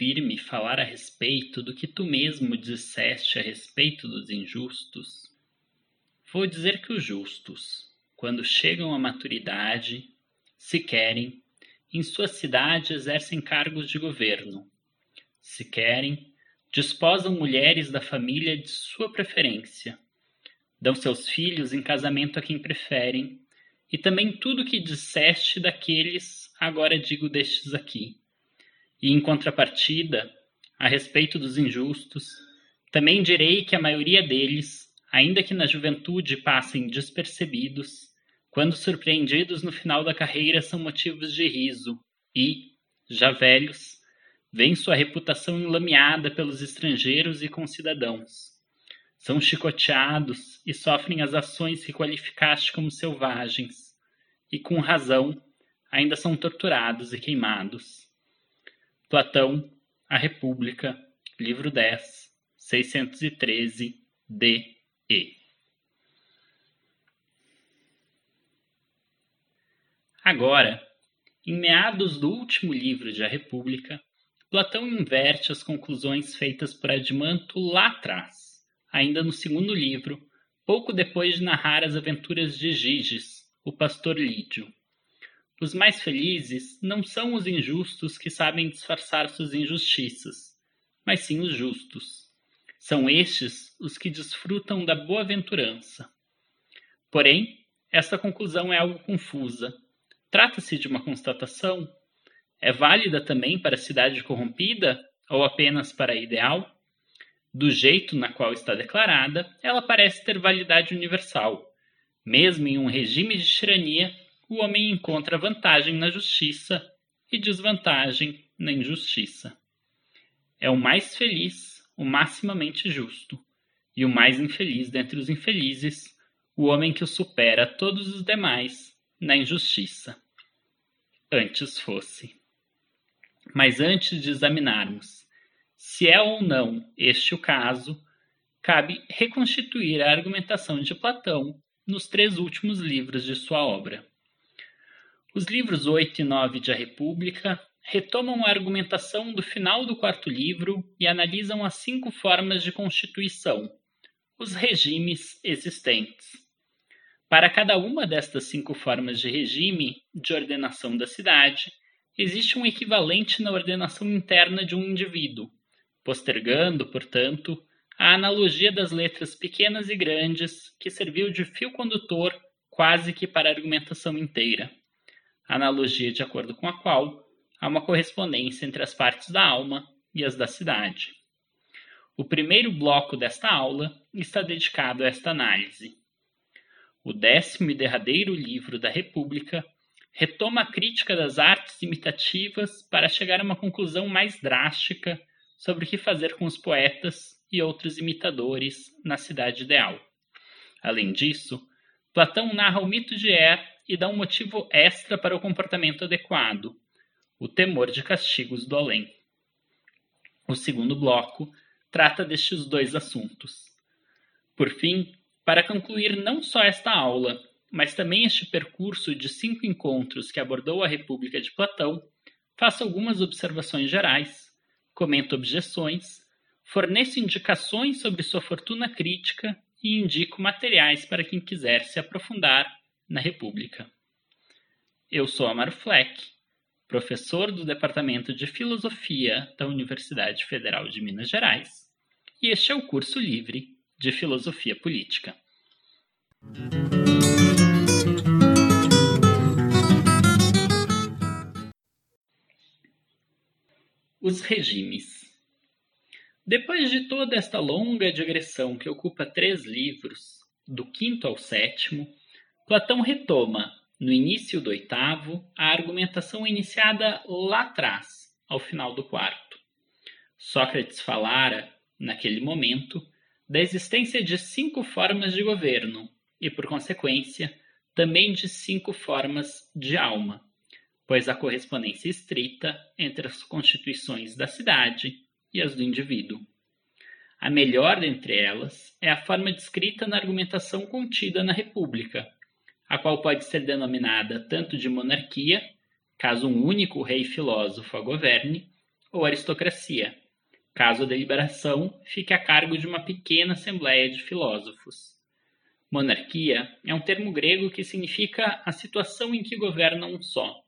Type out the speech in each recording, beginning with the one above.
ouvir-me falar a respeito do que tu mesmo disseste a respeito dos injustos? Vou dizer que os justos, quando chegam à maturidade, se querem, em sua cidade exercem cargos de governo. Se querem, desposam mulheres da família de sua preferência. Dão seus filhos em casamento a quem preferem, e também tudo o que disseste daqueles, agora digo destes aqui. E em contrapartida, a respeito dos injustos, também direi que a maioria deles, ainda que na juventude passem despercebidos, quando surpreendidos no final da carreira são motivos de riso e, já velhos, veem sua reputação enlameada pelos estrangeiros e concidadãos. São chicoteados e sofrem as ações que qualificaste como selvagens, e com razão ainda são torturados e queimados. Platão, A República, livro 10, 613, D. E. Agora, em meados do último livro de A República, Platão inverte as conclusões feitas por Admanto lá atrás, ainda no segundo livro, pouco depois de narrar as aventuras de Giges, o pastor Lídio. Os mais felizes não são os injustos que sabem disfarçar suas injustiças, mas sim os justos. São estes os que desfrutam da boa-aventurança. Porém, esta conclusão é algo confusa, Trata-se de uma constatação? É válida também para a cidade corrompida ou apenas para a ideal? Do jeito na qual está declarada, ela parece ter validade universal. Mesmo em um regime de tirania, o homem encontra vantagem na justiça e desvantagem na injustiça. É o mais feliz, o maximamente justo, e o mais infeliz dentre os infelizes, o homem que o supera todos os demais na injustiça. Antes fosse. Mas antes de examinarmos se é ou não este o caso, cabe reconstituir a argumentação de Platão nos três últimos livros de sua obra. Os livros 8 e 9 de A República retomam a argumentação do final do quarto livro e analisam as cinco formas de constituição, os regimes existentes. Para cada uma destas cinco formas de regime de ordenação da cidade, existe um equivalente na ordenação interna de um indivíduo, postergando, portanto, a analogia das letras pequenas e grandes que serviu de fio condutor quase que para a argumentação inteira. Analogia de acordo com a qual há uma correspondência entre as partes da alma e as da cidade. O primeiro bloco desta aula está dedicado a esta análise o décimo e derradeiro livro da República, retoma a crítica das artes imitativas para chegar a uma conclusão mais drástica sobre o que fazer com os poetas e outros imitadores na cidade ideal. Além disso, Platão narra o mito de Er e dá um motivo extra para o comportamento adequado, o temor de castigos do além. O segundo bloco trata destes dois assuntos. Por fim, para concluir não só esta aula, mas também este percurso de cinco encontros que abordou a República de Platão, faço algumas observações gerais, comento objeções, forneço indicações sobre sua fortuna crítica e indico materiais para quem quiser se aprofundar na República. Eu sou Amaro Fleck, professor do Departamento de Filosofia da Universidade Federal de Minas Gerais, e este é o curso livre de filosofia política. Os regimes. Depois de toda esta longa digressão que ocupa três livros, do quinto ao sétimo, Platão retoma, no início do oitavo, a argumentação iniciada lá atrás, ao final do quarto. Sócrates falara, naquele momento, da existência de cinco formas de governo e, por consequência, também de cinco formas de alma, pois há correspondência estrita entre as constituições da cidade e as do indivíduo. A melhor dentre elas é a forma descrita na argumentação contida na República, a qual pode ser denominada tanto de monarquia, caso um único rei filósofo a governe, ou aristocracia, caso a deliberação fique a cargo de uma pequena assembleia de filósofos. Monarquia é um termo grego que significa a situação em que governa um só.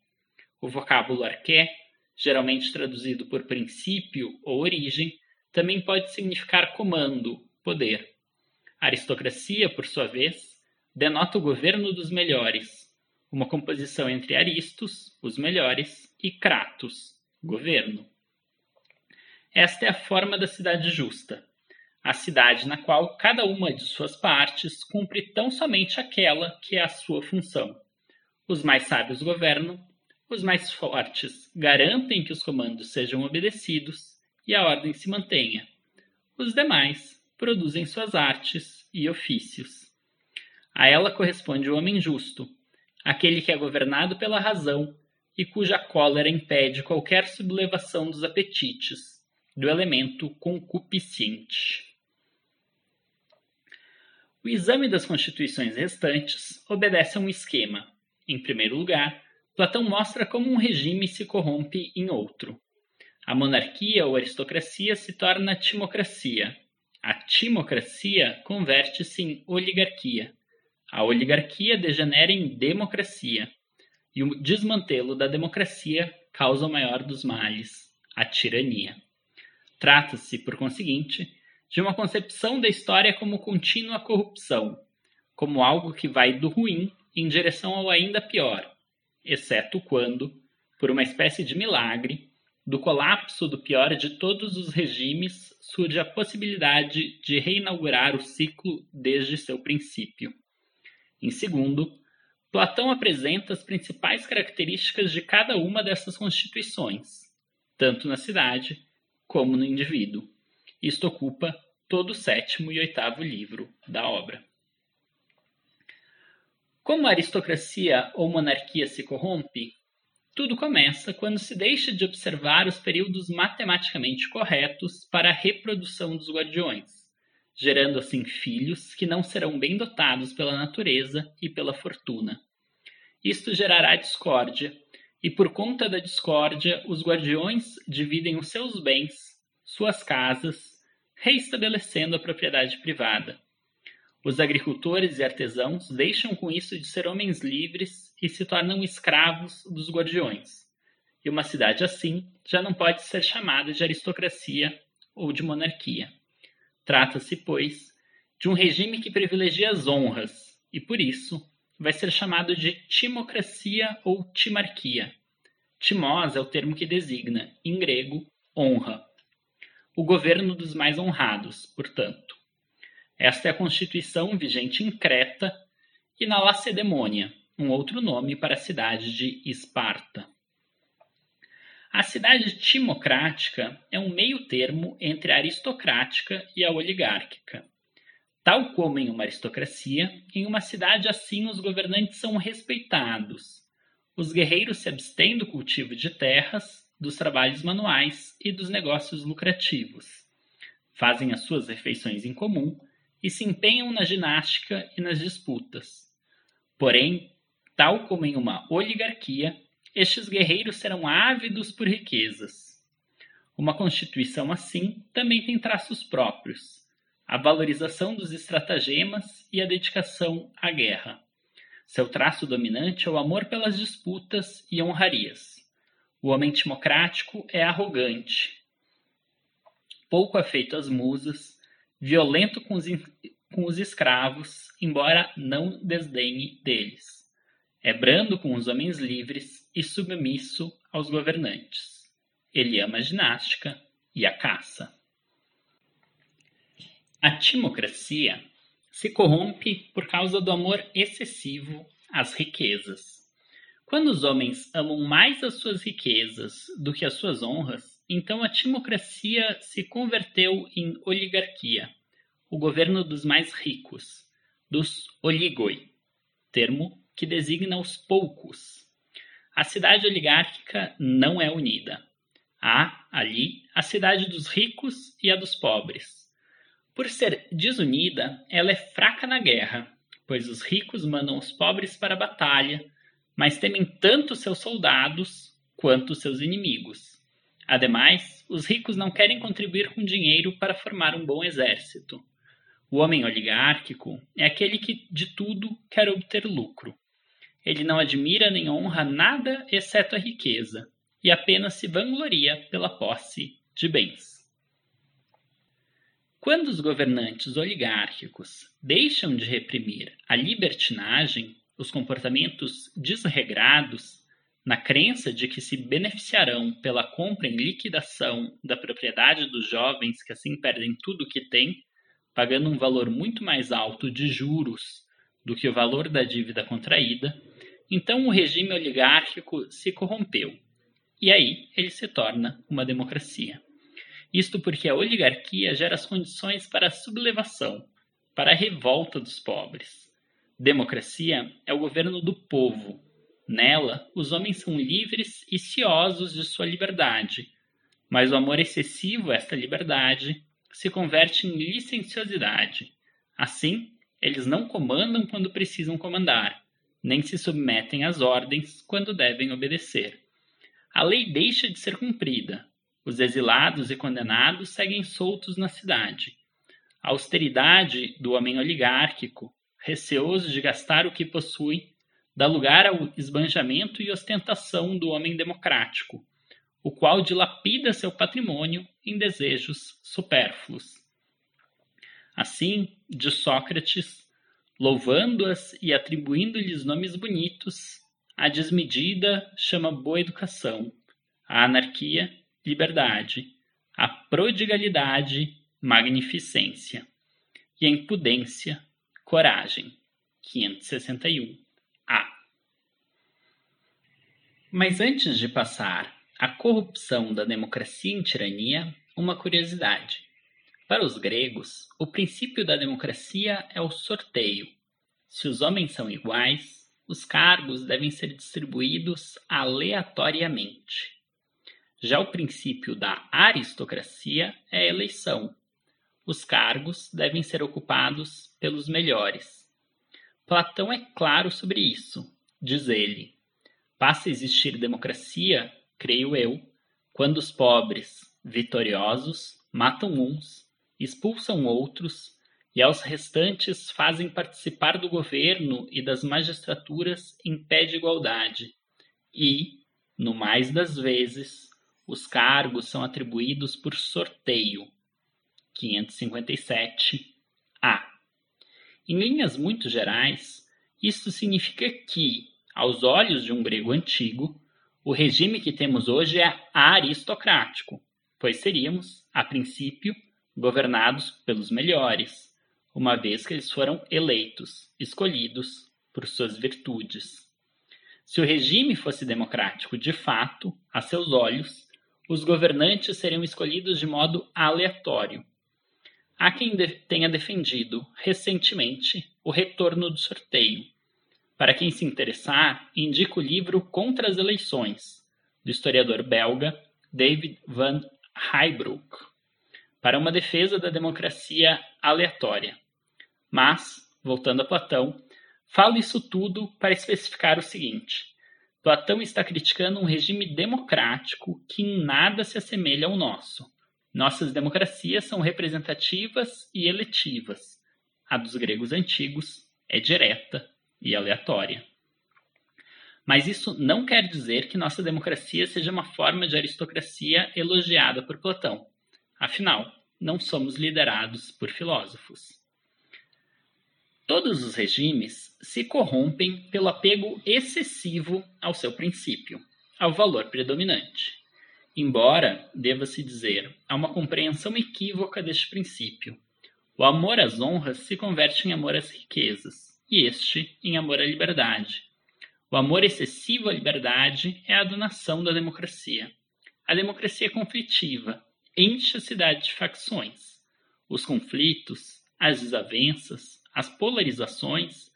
O vocábulo arqué, geralmente traduzido por princípio ou origem, também pode significar comando, poder. aristocracia, por sua vez, denota o governo dos melhores, uma composição entre aristos, os melhores, e kratos, governo. Esta é a forma da cidade justa, a cidade na qual cada uma de suas partes cumpre tão somente aquela que é a sua função. Os mais sábios governam, os mais fortes garantem que os comandos sejam obedecidos e a ordem se mantenha. Os demais produzem suas artes e ofícios. A ela corresponde o homem justo, aquele que é governado pela razão e cuja cólera impede qualquer sublevação dos apetites, do elemento concupiscente. O exame das constituições restantes obedece a um esquema. Em primeiro lugar, Platão mostra como um regime se corrompe em outro. A monarquia ou aristocracia se torna timocracia. A timocracia converte-se em oligarquia. A oligarquia degenera em democracia, e o desmantelo da democracia causa o maior dos males, a tirania. Trata-se, por conseguinte, de uma concepção da história como contínua corrupção, como algo que vai do ruim em direção ao ainda pior, exceto quando, por uma espécie de milagre, do colapso do pior de todos os regimes surge a possibilidade de reinaugurar o ciclo desde seu princípio. Em segundo, Platão apresenta as principais características de cada uma dessas constituições, tanto na cidade como no indivíduo. Isto ocupa todo o sétimo e oitavo livro da obra. Como a aristocracia ou monarquia se corrompe? Tudo começa quando se deixa de observar os períodos matematicamente corretos para a reprodução dos guardiões gerando assim filhos que não serão bem dotados pela natureza e pela fortuna. Isto gerará discórdia, e por conta da discórdia, os guardiões dividem os seus bens, suas casas, reestabelecendo a propriedade privada. Os agricultores e artesãos deixam com isso de ser homens livres e se tornam escravos dos guardiões. E uma cidade assim já não pode ser chamada de aristocracia ou de monarquia. Trata-se, pois, de um regime que privilegia as honras e, por isso, vai ser chamado de timocracia ou timarquia. Timós é o termo que designa, em grego, honra. O governo dos mais honrados, portanto. Esta é a constituição vigente em Creta e na Lacedemônia, um outro nome para a cidade de Esparta. A cidade timocrática é um meio termo entre a aristocrática e a oligárquica. Tal como em uma aristocracia, em uma cidade assim os governantes são respeitados. Os guerreiros se abstêm do cultivo de terras, dos trabalhos manuais e dos negócios lucrativos. Fazem as suas refeições em comum e se empenham na ginástica e nas disputas. Porém, tal como em uma oligarquia, estes guerreiros serão ávidos por riquezas. Uma constituição assim também tem traços próprios: a valorização dos estratagemas e a dedicação à guerra. Seu traço dominante é o amor pelas disputas e honrarias. O homem timocrático é arrogante, pouco afeito às musas, violento com os, com os escravos, embora não desdenhe deles. É brando com os homens livres e submisso aos governantes. Ele ama a ginástica e a caça. A timocracia se corrompe por causa do amor excessivo às riquezas. Quando os homens amam mais as suas riquezas do que as suas honras, então a timocracia se converteu em oligarquia, o governo dos mais ricos, dos oligoi, termo que designa os poucos. A cidade oligárquica não é unida. Há, ali, a cidade dos ricos e a dos pobres. Por ser desunida, ela é fraca na guerra, pois os ricos mandam os pobres para a batalha, mas temem tanto seus soldados quanto seus inimigos. Ademais, os ricos não querem contribuir com dinheiro para formar um bom exército. O homem oligárquico é aquele que de tudo quer obter lucro. Ele não admira nem honra nada exceto a riqueza, e apenas se vangloria pela posse de bens. Quando os governantes oligárquicos deixam de reprimir a libertinagem, os comportamentos desregrados, na crença de que se beneficiarão pela compra em liquidação da propriedade dos jovens que assim perdem tudo o que têm, pagando um valor muito mais alto de juros do que o valor da dívida contraída, então o regime oligárquico se corrompeu. E aí ele se torna uma democracia. Isto porque a oligarquia gera as condições para a sublevação, para a revolta dos pobres. Democracia é o governo do povo. Nela, os homens são livres e ciosos de sua liberdade, mas o amor excessivo a esta liberdade se converte em licenciosidade. Assim, eles não comandam quando precisam comandar, nem se submetem às ordens quando devem obedecer. A lei deixa de ser cumprida, os exilados e condenados seguem soltos na cidade. A austeridade do homem oligárquico, receoso de gastar o que possui, dá lugar ao esbanjamento e ostentação do homem democrático, o qual dilapida seu patrimônio em desejos supérfluos. Assim, de Sócrates, louvando-as e atribuindo-lhes nomes bonitos, a desmedida chama boa educação, a anarquia liberdade, a prodigalidade, magnificência, e a impudência, coragem. 561 A. Mas antes de passar à corrupção da democracia em tirania, uma curiosidade. Para os gregos, o princípio da democracia é o sorteio. Se os homens são iguais, os cargos devem ser distribuídos aleatoriamente. Já o princípio da aristocracia é a eleição. Os cargos devem ser ocupados pelos melhores. Platão é claro sobre isso. Diz ele: passa a existir democracia, creio eu, quando os pobres, vitoriosos, matam uns, expulsam outros e aos restantes fazem participar do governo e das magistraturas em pé de igualdade, e, no mais das vezes, os cargos são atribuídos por sorteio. 557-A. Em linhas muito gerais, isto significa que, aos olhos de um grego antigo, o regime que temos hoje é aristocrático, pois seríamos, a princípio, governados pelos melhores, uma vez que eles foram eleitos, escolhidos por suas virtudes. Se o regime fosse democrático de fato, a seus olhos, os governantes seriam escolhidos de modo aleatório. Há quem de tenha defendido, recentemente, o retorno do sorteio. Para quem se interessar, indico o livro Contra as Eleições, do historiador belga David van Heijbroek, para uma defesa da democracia aleatória. Mas, voltando a Platão, falo isso tudo para especificar o seguinte: Platão está criticando um regime democrático que em nada se assemelha ao nosso. Nossas democracias são representativas e eletivas. A dos gregos antigos é direta e aleatória. Mas isso não quer dizer que nossa democracia seja uma forma de aristocracia elogiada por Platão. Afinal, não somos liderados por filósofos. Todos os regimes se corrompem pelo apego excessivo ao seu princípio, ao valor predominante. Embora, deva-se dizer, há uma compreensão equívoca deste princípio. O amor às honras se converte em amor às riquezas, e este em amor à liberdade. O amor excessivo à liberdade é a donação da democracia. A democracia é conflitiva, enche a cidade de facções. Os conflitos, as desavenças, as polarizações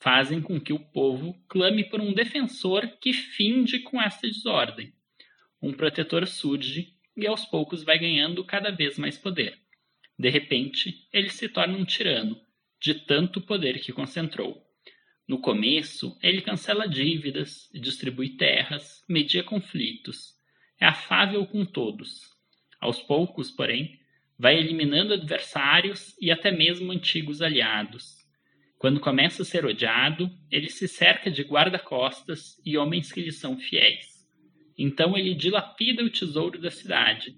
fazem com que o povo clame por um defensor que finde com esta desordem. Um protetor surge e aos poucos vai ganhando cada vez mais poder. De repente, ele se torna um tirano, de tanto poder que concentrou. No começo, ele cancela dívidas, distribui terras, media conflitos, é afável com todos. Aos poucos, porém, vai eliminando adversários e até mesmo antigos aliados. Quando começa a ser odiado, ele se cerca de guarda-costas e homens que lhe são fiéis. Então ele dilapida o tesouro da cidade.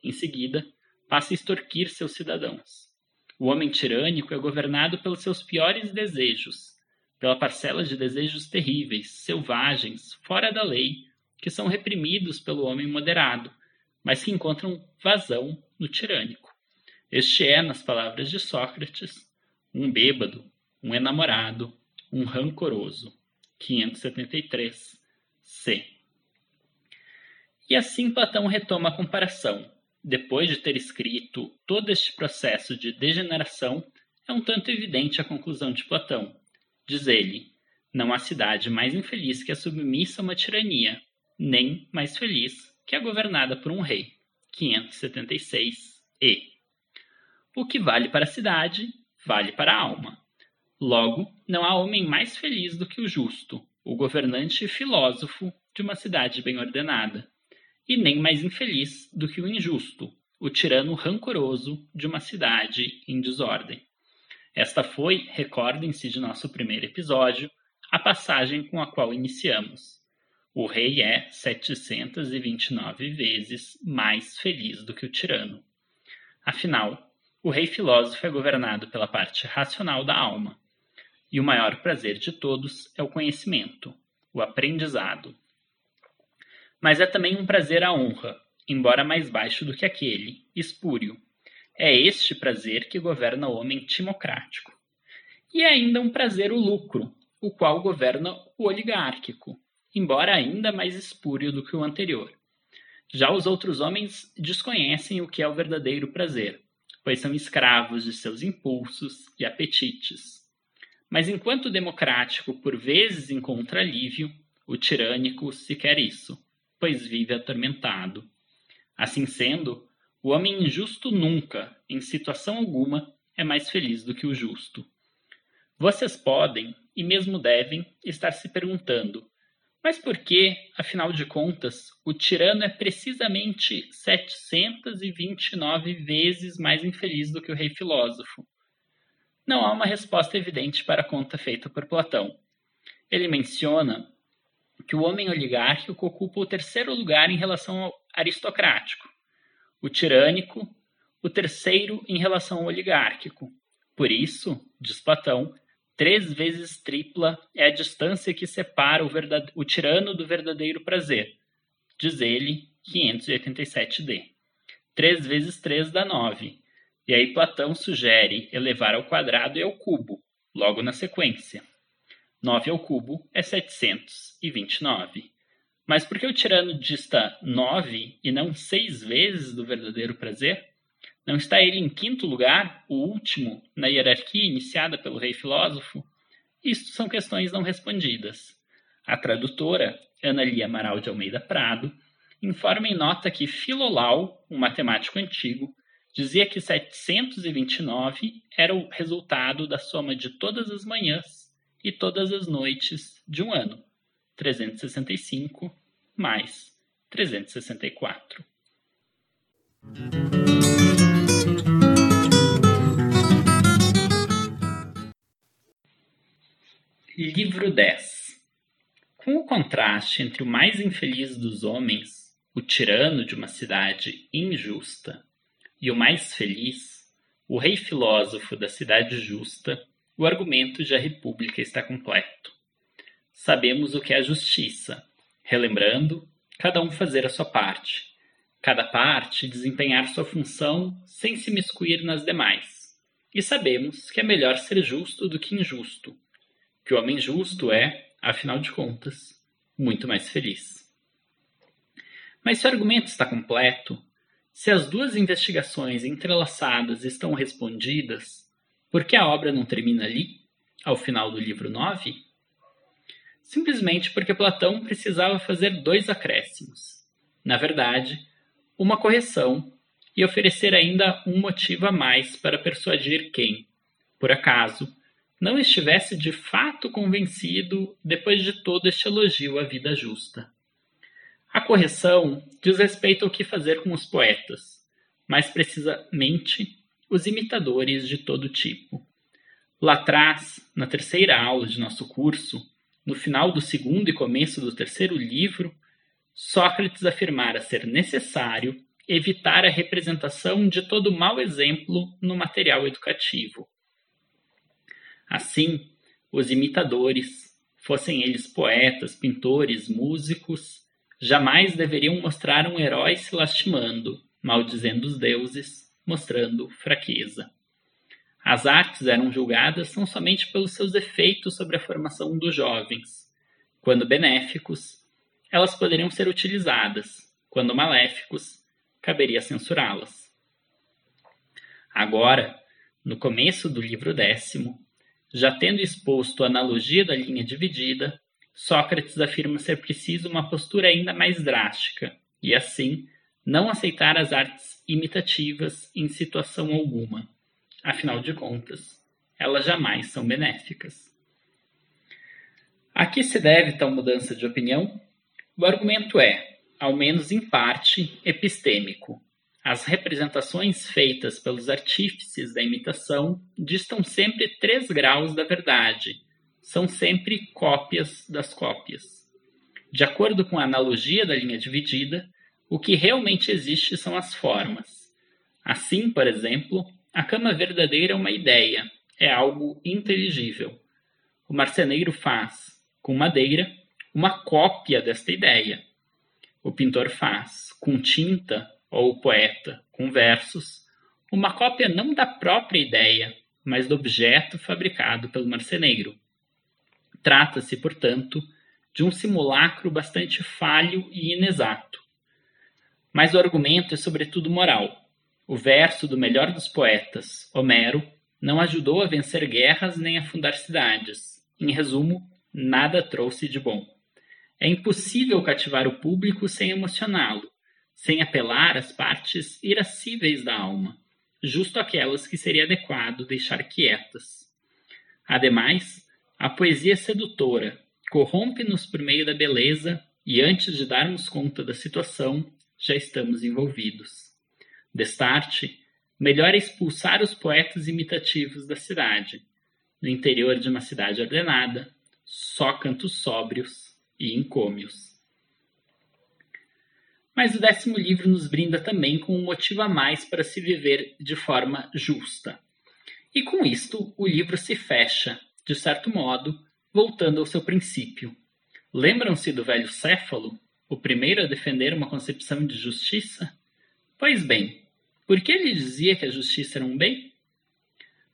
Em seguida, passa a extorquir seus cidadãos. O homem tirânico é governado pelos seus piores desejos, pela parcela de desejos terríveis, selvagens, fora da lei, que são reprimidos pelo homem moderado, mas que encontram vazão no tirânico. Este é, nas palavras de Sócrates, um bêbado, um enamorado, um rancoroso. 573 C. E assim Platão retoma a comparação. Depois de ter escrito todo este processo de degeneração, é um tanto evidente a conclusão de Platão. Diz ele: Não há cidade mais infeliz que a submissa a uma tirania, nem mais feliz que a governada por um rei. 576 E. O que vale para a cidade, vale para a alma. Logo, não há homem mais feliz do que o justo, o governante e filósofo de uma cidade bem ordenada, e nem mais infeliz do que o injusto, o tirano rancoroso de uma cidade em desordem. Esta foi, recordem-se de nosso primeiro episódio, a passagem com a qual iniciamos. O rei é 729 vezes mais feliz do que o tirano. Afinal, o rei filósofo é governado pela parte racional da alma, e o maior prazer de todos é o conhecimento, o aprendizado. Mas é também um prazer a honra, embora mais baixo do que aquele, espúrio. É este prazer que governa o homem timocrático. E é ainda um prazer o lucro, o qual governa o oligárquico, embora ainda mais espúrio do que o anterior. Já os outros homens desconhecem o que é o verdadeiro prazer, pois são escravos de seus impulsos e apetites. Mas enquanto o democrático por vezes encontra alívio, o tirânico se quer isso, pois vive atormentado. Assim sendo, o homem injusto nunca, em situação alguma, é mais feliz do que o justo. Vocês podem, e mesmo devem, estar se perguntando mas por que, afinal de contas, o tirano é precisamente 729 vezes mais infeliz do que o rei filósofo? Não há uma resposta evidente para a conta feita por Platão. Ele menciona que o homem oligárquico ocupa o terceiro lugar em relação ao aristocrático, o tirânico, o terceiro em relação ao oligárquico. Por isso, diz Platão, Três vezes tripla é a distância que separa o, o tirano do verdadeiro prazer. Diz ele, 587d. Três vezes três dá nove. E aí Platão sugere elevar ao quadrado e ao cubo, logo na sequência. 9 ao cubo é 729. Mas por que o tirano dista 9 e não seis vezes do verdadeiro prazer? Não está ele em quinto lugar, o último, na hierarquia iniciada pelo rei filósofo? Isto são questões não respondidas. A tradutora, Ana Lia Amaral de Almeida Prado, informa em nota que Filolau, um matemático antigo, dizia que 729 era o resultado da soma de todas as manhãs e todas as noites de um ano. 365 mais 364. Livro 10 Com o contraste entre o mais infeliz dos homens, o tirano de uma cidade injusta, e o mais feliz, o rei filósofo da cidade justa, o argumento de a república está completo. Sabemos o que é a justiça, relembrando, cada um fazer a sua parte, cada parte desempenhar sua função sem se miscuir nas demais. E sabemos que é melhor ser justo do que injusto, que o homem justo é, afinal de contas, muito mais feliz. Mas se o argumento está completo, se as duas investigações entrelaçadas estão respondidas, por que a obra não termina ali, ao final do livro 9? Simplesmente porque Platão precisava fazer dois acréscimos. Na verdade, uma correção e oferecer ainda um motivo a mais para persuadir quem, por acaso, não estivesse de fato convencido depois de todo este elogio à vida justa. A correção diz respeito ao que fazer com os poetas, mais precisamente os imitadores de todo tipo. Lá atrás, na terceira aula de nosso curso, no final do segundo e começo do terceiro livro, Sócrates afirmara ser necessário evitar a representação de todo mau exemplo no material educativo. Assim, os imitadores, fossem eles poetas, pintores, músicos, jamais deveriam mostrar um herói se lastimando, maldizendo os deuses, mostrando fraqueza. As artes eram julgadas não somente pelos seus efeitos sobre a formação dos jovens. Quando benéficos, elas poderiam ser utilizadas, quando maléficos, caberia censurá-las. Agora, no começo do livro décimo, já tendo exposto a analogia da linha dividida, Sócrates afirma ser preciso uma postura ainda mais drástica, e assim, não aceitar as artes imitativas em situação alguma Afinal de contas, elas jamais são benéficas. A que se deve tal mudança de opinião? O argumento é, ao menos em parte, epistêmico. As representações feitas pelos artífices da imitação distam sempre três graus da verdade, são sempre cópias das cópias. De acordo com a analogia da linha dividida, o que realmente existe são as formas. Assim, por exemplo, a cama verdadeira é uma ideia, é algo inteligível. O marceneiro faz, com madeira, uma cópia desta ideia. O pintor faz, com tinta, ou poeta, com versos, uma cópia não da própria ideia, mas do objeto fabricado pelo marceneiro. Trata-se, portanto, de um simulacro bastante falho e inexato. Mas o argumento é sobretudo moral o verso do melhor dos poetas, Homero, não ajudou a vencer guerras nem a fundar cidades. Em resumo, nada trouxe de bom. É impossível cativar o público sem emocioná-lo, sem apelar às partes irascíveis da alma, justo aquelas que seria adequado deixar quietas. Ademais, a poesia sedutora corrompe-nos por meio da beleza e antes de darmos conta da situação, já estamos envolvidos. Destarte, melhor é expulsar os poetas imitativos da cidade. No interior de uma cidade ordenada, só cantos sóbrios e encômios. Mas o décimo livro nos brinda também com um motivo a mais para se viver de forma justa. E com isto, o livro se fecha, de certo modo, voltando ao seu princípio. Lembram-se do velho Céfalo, o primeiro a defender uma concepção de justiça? Pois bem, por que ele dizia que a justiça era um bem?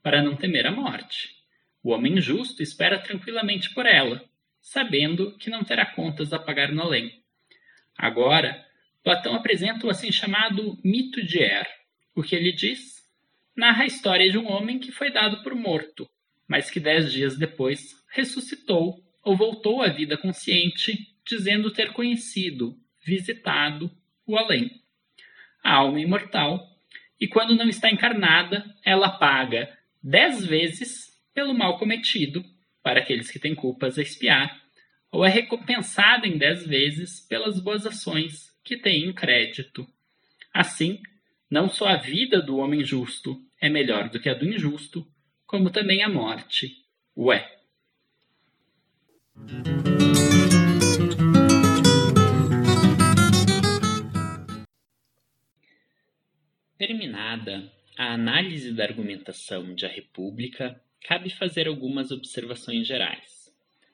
Para não temer a morte. O homem justo espera tranquilamente por ela, sabendo que não terá contas a pagar no além. Agora, Platão apresenta o assim chamado mito de Er. O que ele diz? Narra a história de um homem que foi dado por morto, mas que dez dias depois ressuscitou ou voltou à vida consciente, dizendo ter conhecido, visitado o além. A alma imortal e quando não está encarnada, ela paga dez vezes pelo mal cometido para aqueles que têm culpas a espiar, ou é recompensada em dez vezes pelas boas ações que tem em crédito. Assim, não só a vida do homem justo é melhor do que a do injusto, como também a morte o é. Terminada a análise da argumentação de A República, cabe fazer algumas observações gerais.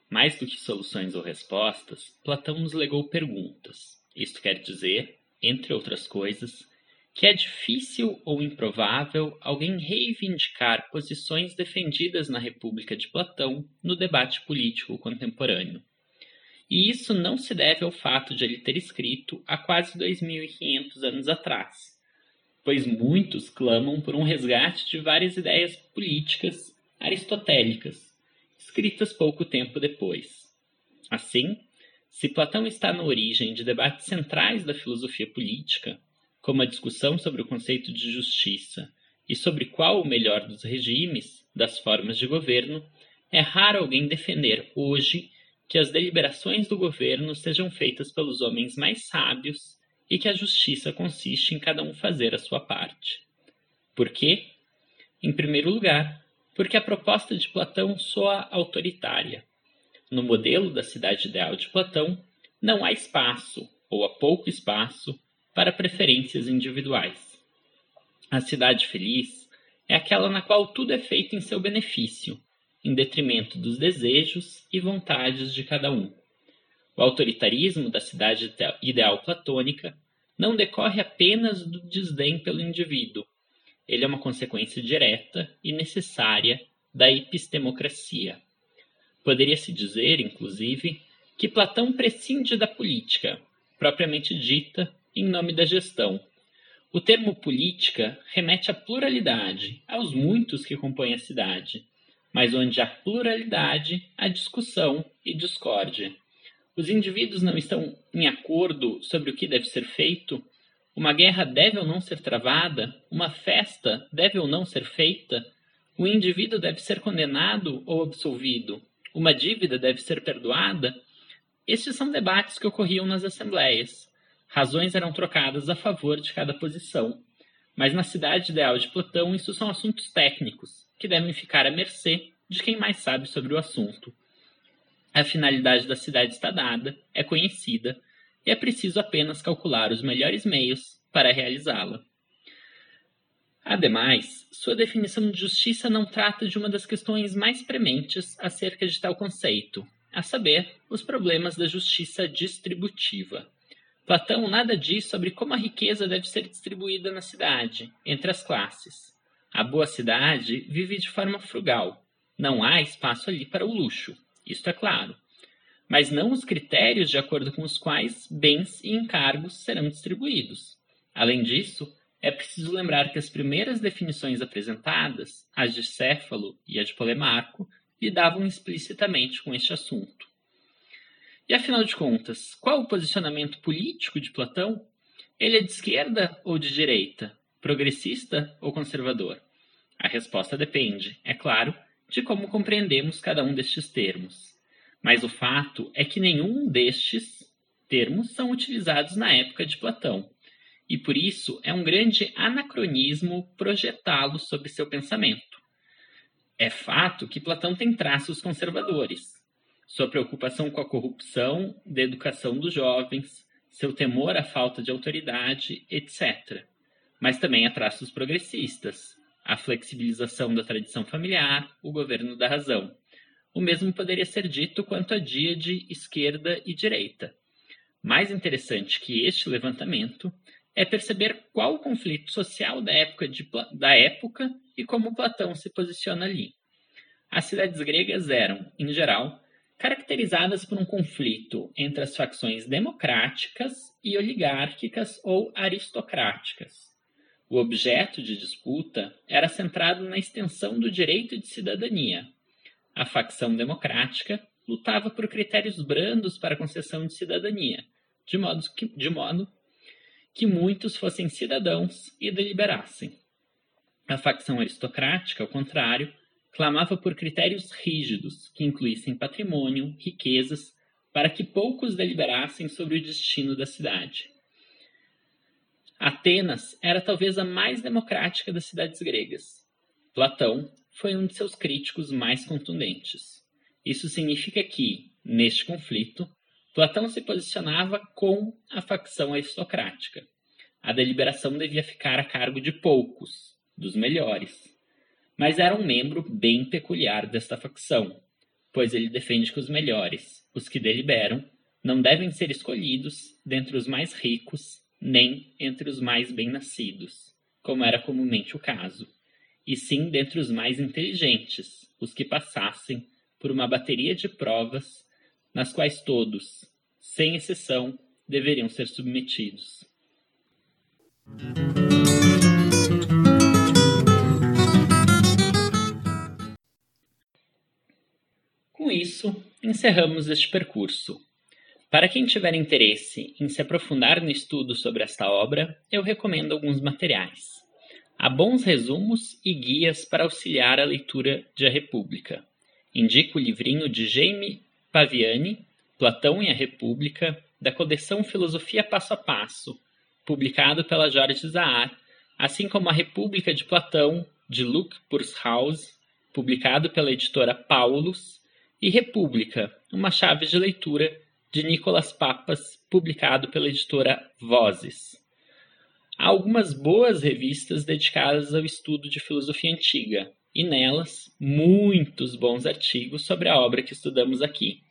Mais do que soluções ou respostas, Platão nos legou perguntas. Isto quer dizer, entre outras coisas, que é difícil ou improvável alguém reivindicar posições defendidas na República de Platão no debate político contemporâneo. E isso não se deve ao fato de ele ter escrito há quase 2.500 anos atrás pois muitos clamam por um resgate de várias ideias políticas aristotélicas, escritas pouco tempo depois. Assim, se Platão está na origem de debates centrais da filosofia política, como a discussão sobre o conceito de justiça e sobre qual o melhor dos regimes, das formas de governo, é raro alguém defender hoje que as deliberações do governo sejam feitas pelos homens mais sábios e que a justiça consiste em cada um fazer a sua parte. Por quê? Em primeiro lugar, porque a proposta de Platão soa autoritária. No modelo da cidade ideal de Platão, não há espaço, ou há pouco espaço, para preferências individuais. A cidade feliz é aquela na qual tudo é feito em seu benefício, em detrimento dos desejos e vontades de cada um. O autoritarismo da cidade ideal platônica não decorre apenas do desdém pelo indivíduo. Ele é uma consequência direta e necessária da epistemocracia. Poderia-se dizer, inclusive, que Platão prescinde da política, propriamente dita, em nome da gestão. O termo política remete à pluralidade, aos muitos que compõem a cidade, mas onde há pluralidade, há discussão e discórdia. Os indivíduos não estão em acordo sobre o que deve ser feito, uma guerra deve ou não ser travada, uma festa deve ou não ser feita, o indivíduo deve ser condenado ou absolvido, uma dívida deve ser perdoada. Estes são debates que ocorriam nas assembleias. Razões eram trocadas a favor de cada posição. Mas na cidade ideal de Platão, isso são assuntos técnicos, que devem ficar à mercê de quem mais sabe sobre o assunto. A finalidade da cidade está dada, é conhecida, e é preciso apenas calcular os melhores meios para realizá-la. Ademais, sua definição de justiça não trata de uma das questões mais prementes acerca de tal conceito, a saber, os problemas da justiça distributiva. Platão nada diz sobre como a riqueza deve ser distribuída na cidade, entre as classes. A boa cidade vive de forma frugal. Não há espaço ali para o luxo, isto é claro. Mas não os critérios de acordo com os quais bens e encargos serão distribuídos. Além disso, é preciso lembrar que as primeiras definições apresentadas, as de Céfalo e a de Polemarco, lidavam explicitamente com este assunto. E afinal de contas, qual o posicionamento político de Platão? Ele é de esquerda ou de direita? Progressista ou conservador? A resposta depende, é claro, de como compreendemos cada um destes termos. Mas o fato é que nenhum destes termos são utilizados na época de Platão, e por isso é um grande anacronismo projetá-los sob seu pensamento. É fato que Platão tem traços conservadores. Sua preocupação com a corrupção da educação dos jovens, seu temor à falta de autoridade, etc. Mas também há traços progressistas, a flexibilização da tradição familiar, o governo da razão. O mesmo poderia ser dito quanto a dia de esquerda e direita. Mais interessante que este levantamento é perceber qual o conflito social da época, de, da época e como Platão se posiciona ali. As cidades gregas eram, em geral, caracterizadas por um conflito entre as facções democráticas e oligárquicas ou aristocráticas. O objeto de disputa era centrado na extensão do direito de cidadania. A facção democrática lutava por critérios brandos para a concessão de cidadania, de modo que, de modo que muitos fossem cidadãos e deliberassem. A facção aristocrática, ao contrário, clamava por critérios rígidos que incluíssem patrimônio, riquezas, para que poucos deliberassem sobre o destino da cidade. Atenas era talvez a mais democrática das cidades gregas. Platão foi um de seus críticos mais contundentes. Isso significa que, neste conflito, Platão se posicionava com a facção aristocrática. A deliberação devia ficar a cargo de poucos, dos melhores. Mas era um membro bem peculiar desta facção, pois ele defende que os melhores, os que deliberam, não devem ser escolhidos dentre os mais ricos nem entre os mais bem-nascidos, como era comumente o caso, e sim dentre os mais inteligentes, os que passassem por uma bateria de provas nas quais todos, sem exceção, deveriam ser submetidos. Com isso, encerramos este percurso para quem tiver interesse em se aprofundar no estudo sobre esta obra, eu recomendo alguns materiais. Há bons resumos e guias para auxiliar a leitura de A República. Indico o livrinho de Jaime Paviani, Platão e a República, da coleção Filosofia Passo a Passo, publicado pela Jorge Zahar, assim como A República de Platão, de Luc Purshaus, publicado pela editora Paulus, e República, uma chave de leitura, de Nicolas Papas, publicado pela editora Vozes. Há algumas boas revistas dedicadas ao estudo de filosofia antiga, e nelas muitos bons artigos sobre a obra que estudamos aqui.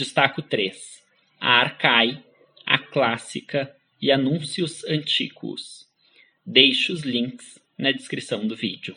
Destaco três: a Arcai, a Clássica e Anúncios Antigos. Deixo os links na descrição do vídeo.